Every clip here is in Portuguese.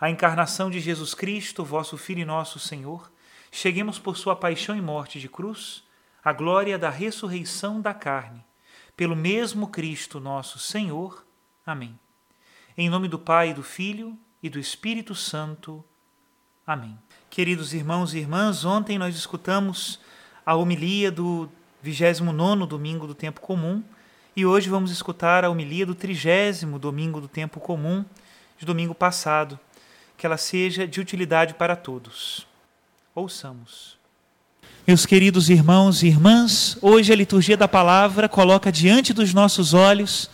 a encarnação de Jesus Cristo, vosso Filho e nosso Senhor, cheguemos por sua paixão e morte de cruz, à glória da ressurreição da carne, pelo mesmo Cristo nosso Senhor. Amém. Em nome do Pai, do Filho e do Espírito Santo. Amém. Queridos irmãos e irmãs, ontem nós escutamos a homilia do 29 domingo do tempo comum e hoje vamos escutar a homilia do trigésimo domingo do tempo comum de domingo passado que ela seja de utilidade para todos. Ouçamos. Meus queridos irmãos e irmãs, hoje a liturgia da palavra coloca diante dos nossos olhos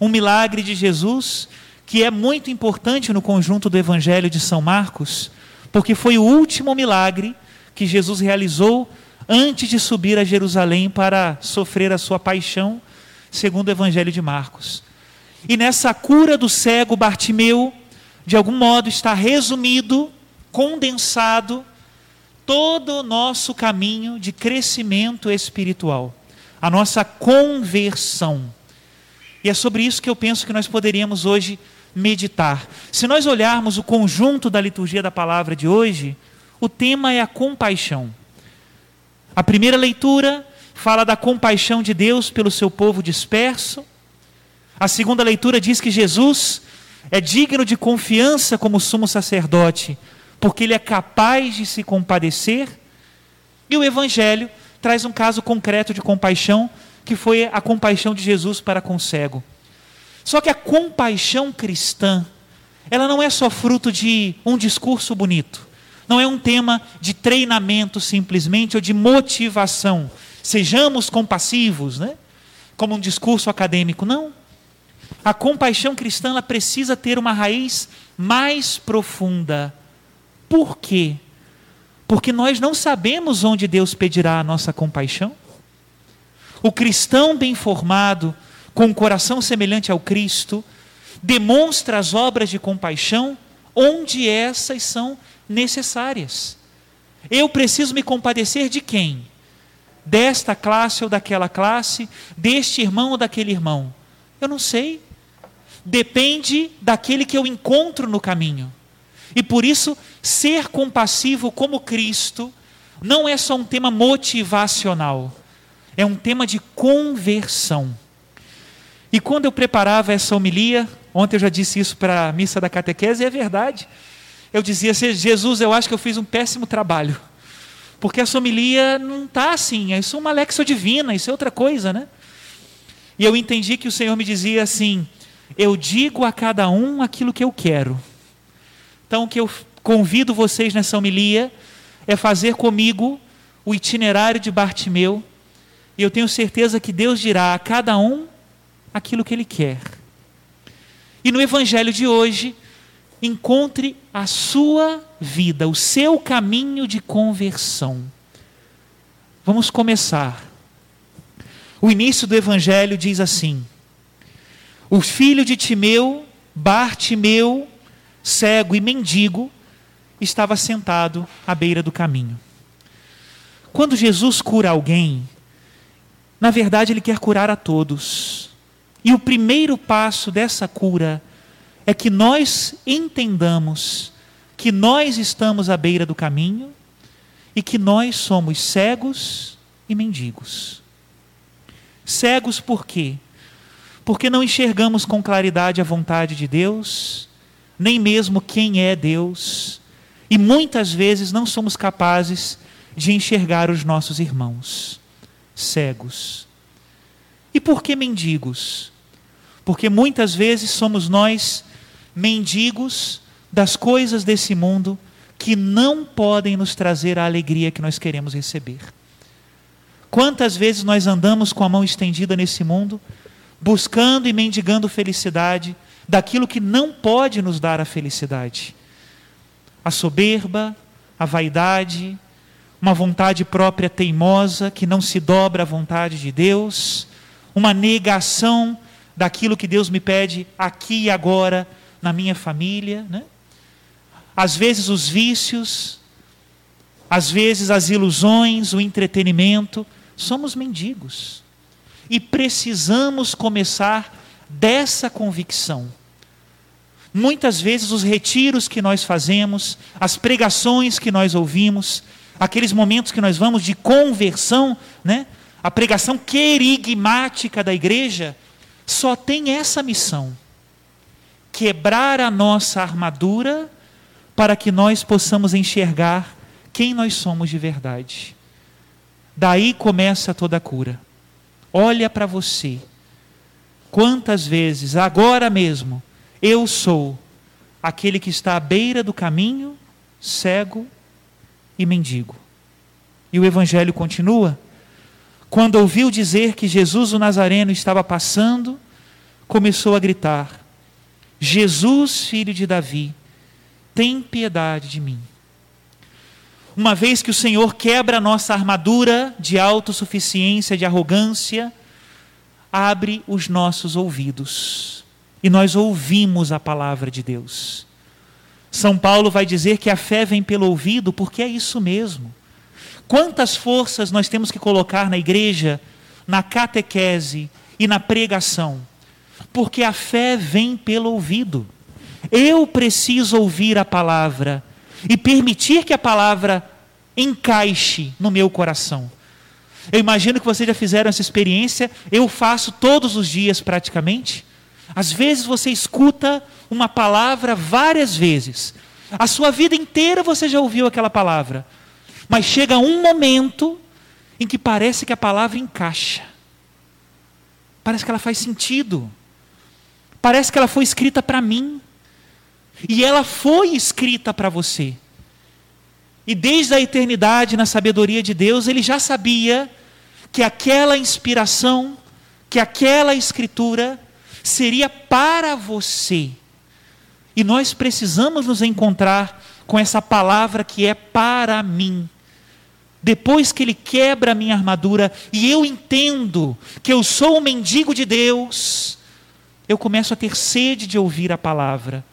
um milagre de Jesus que é muito importante no conjunto do Evangelho de São Marcos, porque foi o último milagre que Jesus realizou antes de subir a Jerusalém para sofrer a sua paixão, segundo o Evangelho de Marcos. E nessa cura do cego Bartimeu, de algum modo está resumido, condensado, todo o nosso caminho de crescimento espiritual, a nossa conversão. E é sobre isso que eu penso que nós poderíamos hoje meditar. Se nós olharmos o conjunto da liturgia da palavra de hoje, o tema é a compaixão. A primeira leitura fala da compaixão de Deus pelo seu povo disperso. A segunda leitura diz que Jesus é digno de confiança como sumo sacerdote, porque ele é capaz de se compadecer. E o Evangelho traz um caso concreto de compaixão, que foi a compaixão de Jesus para com o cego. Só que a compaixão cristã, ela não é só fruto de um discurso bonito, não é um tema de treinamento simplesmente ou de motivação. Sejamos compassivos, né? Como um discurso acadêmico, não. A compaixão cristã ela precisa ter uma raiz mais profunda. Por quê? Porque nós não sabemos onde Deus pedirá a nossa compaixão. O cristão bem formado, com um coração semelhante ao Cristo, demonstra as obras de compaixão onde essas são necessárias. Eu preciso me compadecer de quem? Desta classe ou daquela classe, deste irmão ou daquele irmão. Eu não sei depende daquele que eu encontro no caminho. E por isso, ser compassivo como Cristo não é só um tema motivacional, é um tema de conversão. E quando eu preparava essa homilia, ontem eu já disse isso para a missa da catequese, e é verdade. Eu dizia assim, Jesus, eu acho que eu fiz um péssimo trabalho. Porque essa homilia não está assim, isso é uma lexo divina, isso é outra coisa, né? E eu entendi que o Senhor me dizia assim: eu digo a cada um aquilo que eu quero. Então, o que eu convido vocês nessa homilia é fazer comigo o itinerário de Bartimeu, e eu tenho certeza que Deus dirá a cada um aquilo que ele quer. E no evangelho de hoje, encontre a sua vida, o seu caminho de conversão. Vamos começar. O início do evangelho diz assim: o filho de Timeu, Bartimeu, cego e mendigo, estava sentado à beira do caminho. Quando Jesus cura alguém, na verdade ele quer curar a todos. E o primeiro passo dessa cura é que nós entendamos que nós estamos à beira do caminho e que nós somos cegos e mendigos. Cegos por quê? Porque não enxergamos com claridade a vontade de Deus, nem mesmo quem é Deus, e muitas vezes não somos capazes de enxergar os nossos irmãos cegos. E por que mendigos? Porque muitas vezes somos nós mendigos das coisas desse mundo que não podem nos trazer a alegria que nós queremos receber. Quantas vezes nós andamos com a mão estendida nesse mundo, buscando e mendigando felicidade daquilo que não pode nos dar a felicidade? A soberba, a vaidade, uma vontade própria teimosa que não se dobra à vontade de Deus, uma negação daquilo que Deus me pede aqui e agora na minha família, né? Às vezes os vícios, às vezes as ilusões, o entretenimento, somos mendigos. E precisamos começar dessa convicção. Muitas vezes os retiros que nós fazemos, as pregações que nós ouvimos, aqueles momentos que nós vamos de conversão, né? A pregação querigmática da igreja só tem essa missão: quebrar a nossa armadura para que nós possamos enxergar quem nós somos de verdade. Daí começa toda a cura. Olha para você. Quantas vezes, agora mesmo, eu sou aquele que está à beira do caminho, cego e mendigo. E o evangelho continua. Quando ouviu dizer que Jesus o Nazareno estava passando, começou a gritar: Jesus, filho de Davi, tem piedade de mim. Uma vez que o Senhor quebra a nossa armadura de autossuficiência, de arrogância, abre os nossos ouvidos e nós ouvimos a palavra de Deus. São Paulo vai dizer que a fé vem pelo ouvido, porque é isso mesmo. Quantas forças nós temos que colocar na igreja, na catequese e na pregação? Porque a fé vem pelo ouvido. Eu preciso ouvir a palavra e permitir que a palavra encaixe no meu coração. Eu imagino que vocês já fizeram essa experiência, eu faço todos os dias praticamente. Às vezes você escuta uma palavra várias vezes. A sua vida inteira você já ouviu aquela palavra. Mas chega um momento em que parece que a palavra encaixa. Parece que ela faz sentido. Parece que ela foi escrita para mim. E ela foi escrita para você. E desde a eternidade, na sabedoria de Deus, ele já sabia que aquela inspiração, que aquela escritura seria para você. E nós precisamos nos encontrar com essa palavra que é para mim. Depois que ele quebra a minha armadura e eu entendo que eu sou um mendigo de Deus, eu começo a ter sede de ouvir a palavra.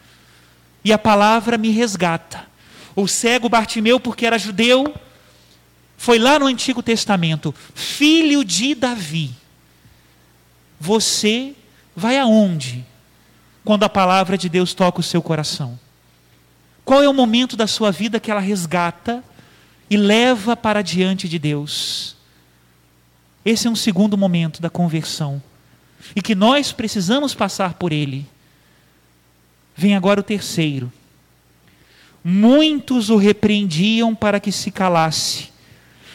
E a palavra me resgata. O cego Bartimeu, porque era judeu, foi lá no Antigo Testamento, filho de Davi. Você vai aonde quando a palavra de Deus toca o seu coração? Qual é o momento da sua vida que ela resgata e leva para diante de Deus? Esse é um segundo momento da conversão e que nós precisamos passar por ele. Vem agora o terceiro. Muitos o repreendiam para que se calasse,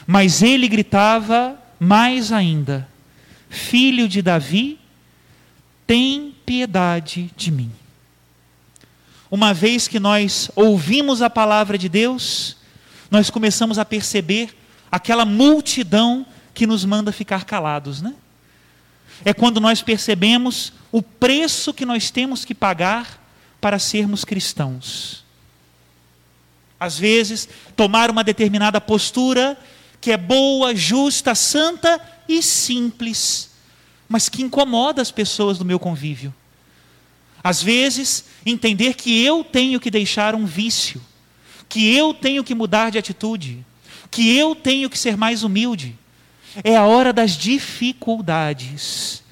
mas ele gritava mais ainda: Filho de Davi, tem piedade de mim. Uma vez que nós ouvimos a palavra de Deus, nós começamos a perceber aquela multidão que nos manda ficar calados, né? É quando nós percebemos o preço que nós temos que pagar para sermos cristãos. Às vezes, tomar uma determinada postura que é boa, justa, santa e simples mas que incomoda as pessoas do meu convívio. Às vezes, entender que eu tenho que deixar um vício, que eu tenho que mudar de atitude, que eu tenho que ser mais humilde. É a hora das dificuldades.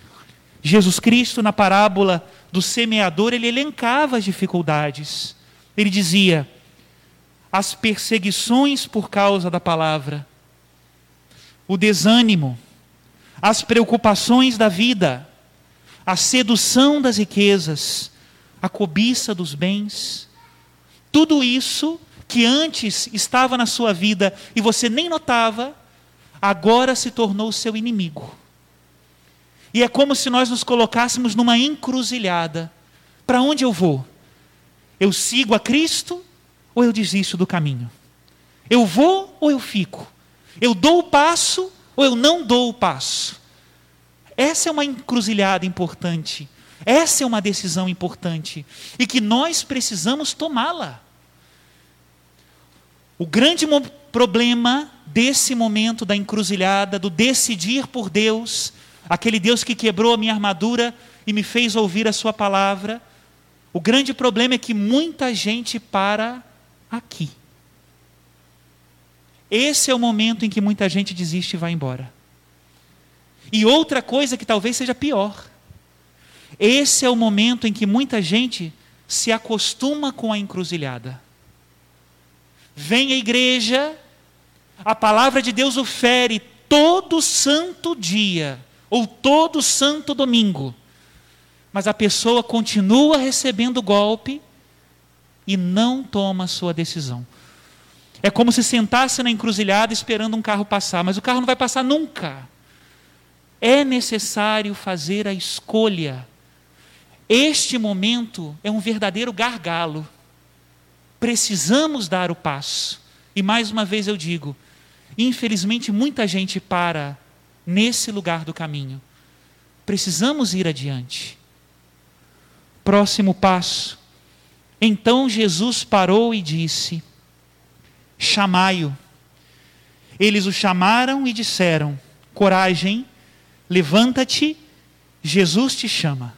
Jesus Cristo, na parábola do semeador, ele elencava as dificuldades. Ele dizia: as perseguições por causa da palavra, o desânimo, as preocupações da vida, a sedução das riquezas, a cobiça dos bens, tudo isso que antes estava na sua vida e você nem notava, agora se tornou seu inimigo. E é como se nós nos colocássemos numa encruzilhada. Para onde eu vou? Eu sigo a Cristo ou eu desisto do caminho? Eu vou ou eu fico? Eu dou o passo ou eu não dou o passo? Essa é uma encruzilhada importante. Essa é uma decisão importante e que nós precisamos tomá-la. O grande problema desse momento da encruzilhada, do decidir por Deus, aquele Deus que quebrou a minha armadura e me fez ouvir a Sua palavra, o grande problema é que muita gente para aqui. Esse é o momento em que muita gente desiste e vai embora. E outra coisa que talvez seja pior. Esse é o momento em que muita gente se acostuma com a encruzilhada. Vem à igreja, a palavra de Deus o fere todo santo dia, ou todo santo domingo, mas a pessoa continua recebendo golpe e não toma a sua decisão. É como se sentasse na encruzilhada esperando um carro passar, mas o carro não vai passar nunca. É necessário fazer a escolha. Este momento é um verdadeiro gargalo. Precisamos dar o passo. E mais uma vez eu digo: infelizmente muita gente para nesse lugar do caminho. Precisamos ir adiante. Próximo passo. Então Jesus parou e disse: Chamai-o. Eles o chamaram e disseram: Coragem, levanta-te, Jesus te chama.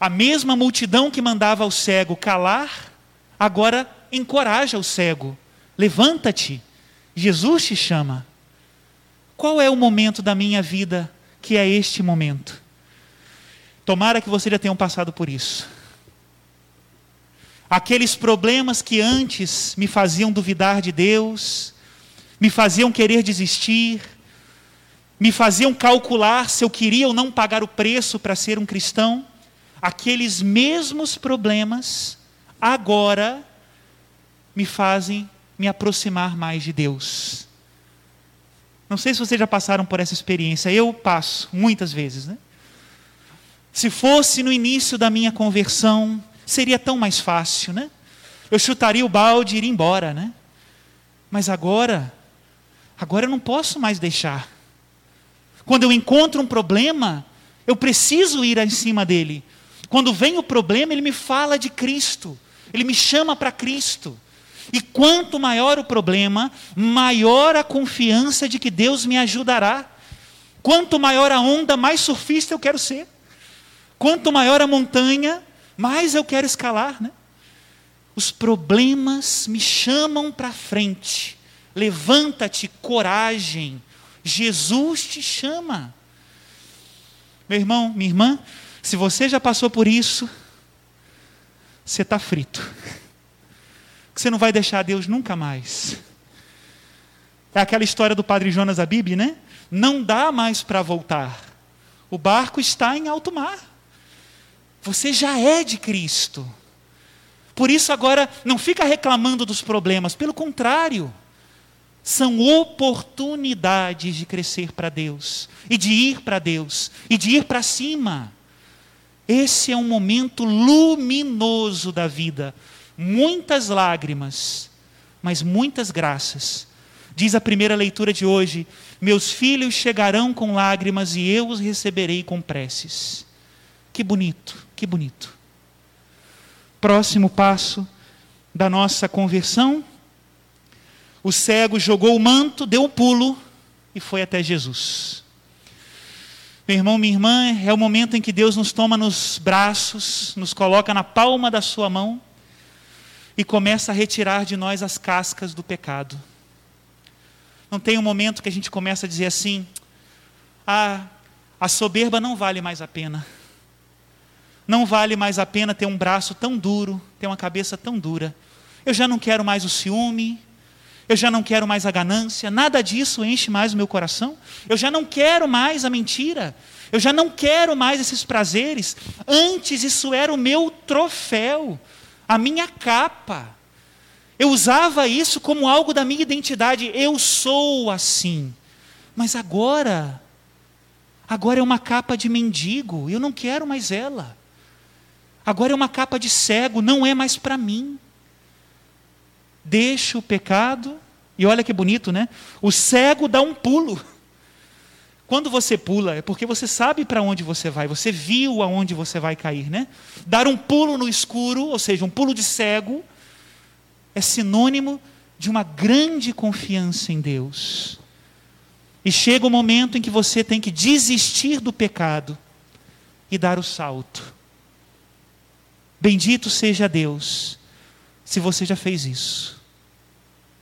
A mesma multidão que mandava o cego calar, agora encoraja o cego: levanta-te, Jesus te chama. Qual é o momento da minha vida que é este momento? Tomara que você já tenha passado por isso. Aqueles problemas que antes me faziam duvidar de Deus, me faziam querer desistir, me faziam calcular se eu queria ou não pagar o preço para ser um cristão aqueles mesmos problemas agora me fazem me aproximar mais de Deus. Não sei se vocês já passaram por essa experiência, eu passo muitas vezes, né? Se fosse no início da minha conversão, seria tão mais fácil, né? Eu chutaria o balde e iria embora, né? Mas agora, agora eu não posso mais deixar. Quando eu encontro um problema, eu preciso ir em cima dele. Quando vem o problema, ele me fala de Cristo, ele me chama para Cristo. E quanto maior o problema, maior a confiança de que Deus me ajudará. Quanto maior a onda, mais surfista eu quero ser. Quanto maior a montanha, mais eu quero escalar, né? Os problemas me chamam para frente. Levanta-te, coragem. Jesus te chama. Meu irmão, minha irmã, se você já passou por isso, você está frito. Você não vai deixar Deus nunca mais. É aquela história do padre Jonas Bíblia, né? Não dá mais para voltar. O barco está em alto mar. Você já é de Cristo. Por isso agora não fica reclamando dos problemas, pelo contrário, são oportunidades de crescer para Deus e de ir para Deus e de ir para cima. Esse é um momento luminoso da vida. Muitas lágrimas, mas muitas graças. Diz a primeira leitura de hoje: Meus filhos chegarão com lágrimas e eu os receberei com preces. Que bonito, que bonito. Próximo passo da nossa conversão. O cego jogou o manto, deu um pulo e foi até Jesus. Meu irmão, minha irmã, é o momento em que Deus nos toma nos braços, nos coloca na palma da sua mão e começa a retirar de nós as cascas do pecado. Não tem um momento que a gente começa a dizer assim: ah, a soberba não vale mais a pena. Não vale mais a pena ter um braço tão duro, ter uma cabeça tão dura. Eu já não quero mais o ciúme, eu já não quero mais a ganância, nada disso enche mais o meu coração. Eu já não quero mais a mentira, eu já não quero mais esses prazeres. Antes isso era o meu troféu, a minha capa. Eu usava isso como algo da minha identidade. Eu sou assim. Mas agora, agora é uma capa de mendigo, eu não quero mais ela. Agora é uma capa de cego, não é mais para mim. Deixa o pecado, e olha que bonito, né? O cego dá um pulo. Quando você pula, é porque você sabe para onde você vai, você viu aonde você vai cair, né? Dar um pulo no escuro, ou seja, um pulo de cego, é sinônimo de uma grande confiança em Deus. E chega o momento em que você tem que desistir do pecado e dar o salto. Bendito seja Deus, se você já fez isso.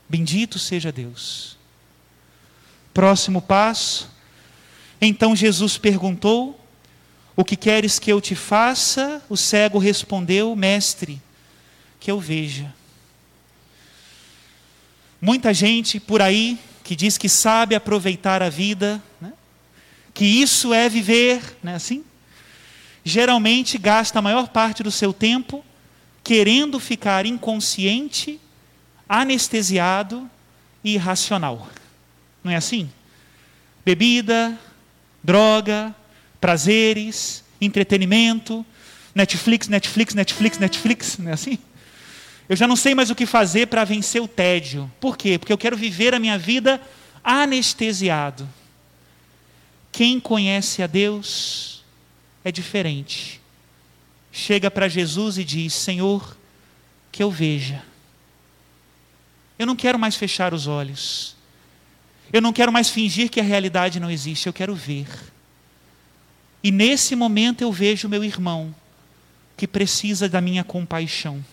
Bendito seja Deus. Próximo passo. Então Jesus perguntou: O que queres que eu te faça? O cego respondeu: Mestre, que eu veja. Muita gente por aí que diz que sabe aproveitar a vida, né? que isso é viver, não é assim? geralmente gasta a maior parte do seu tempo querendo ficar inconsciente, anestesiado e irracional. Não é assim? Bebida, droga, prazeres, entretenimento, Netflix, Netflix, Netflix, Netflix, não é assim? Eu já não sei mais o que fazer para vencer o tédio. Por quê? Porque eu quero viver a minha vida anestesiado. Quem conhece a Deus é diferente. Chega para Jesus e diz: Senhor, que eu veja. Eu não quero mais fechar os olhos. Eu não quero mais fingir que a realidade não existe, eu quero ver. E nesse momento eu vejo meu irmão que precisa da minha compaixão.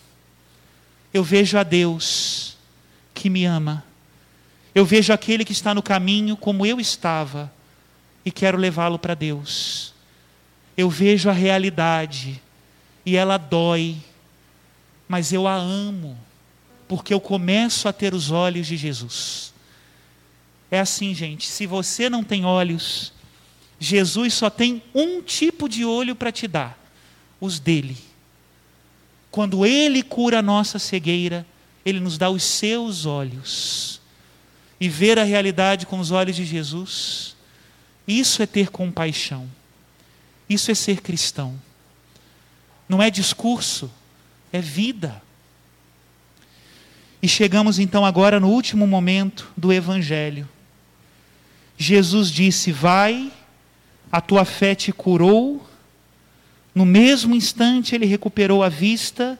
Eu vejo a Deus que me ama. Eu vejo aquele que está no caminho como eu estava e quero levá-lo para Deus eu vejo a realidade e ela dói, mas eu a amo, porque eu começo a ter os olhos de Jesus. É assim, gente, se você não tem olhos, Jesus só tem um tipo de olho para te dar: os dele. Quando ele cura a nossa cegueira, ele nos dá os seus olhos. E ver a realidade com os olhos de Jesus, isso é ter compaixão. Isso é ser cristão. Não é discurso, é vida. E chegamos então agora no último momento do Evangelho. Jesus disse: Vai, a tua fé te curou. No mesmo instante ele recuperou a vista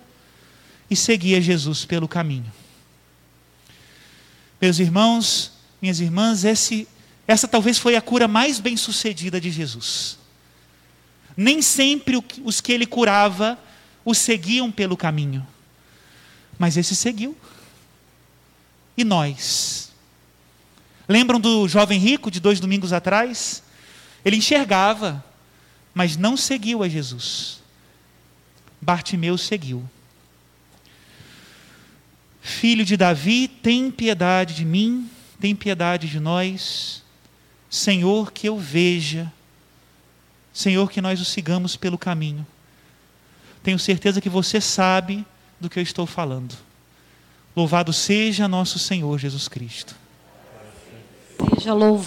e seguia Jesus pelo caminho. Meus irmãos, minhas irmãs, esse, essa talvez foi a cura mais bem sucedida de Jesus. Nem sempre os que ele curava o seguiam pelo caminho. Mas esse seguiu. E nós? Lembram do jovem rico de dois domingos atrás? Ele enxergava, mas não seguiu a Jesus. Bartimeu seguiu. Filho de Davi, tem piedade de mim, tem piedade de nós. Senhor, que eu veja Senhor, que nós o sigamos pelo caminho. Tenho certeza que você sabe do que eu estou falando. Louvado seja nosso Senhor Jesus Cristo. Seja louvado.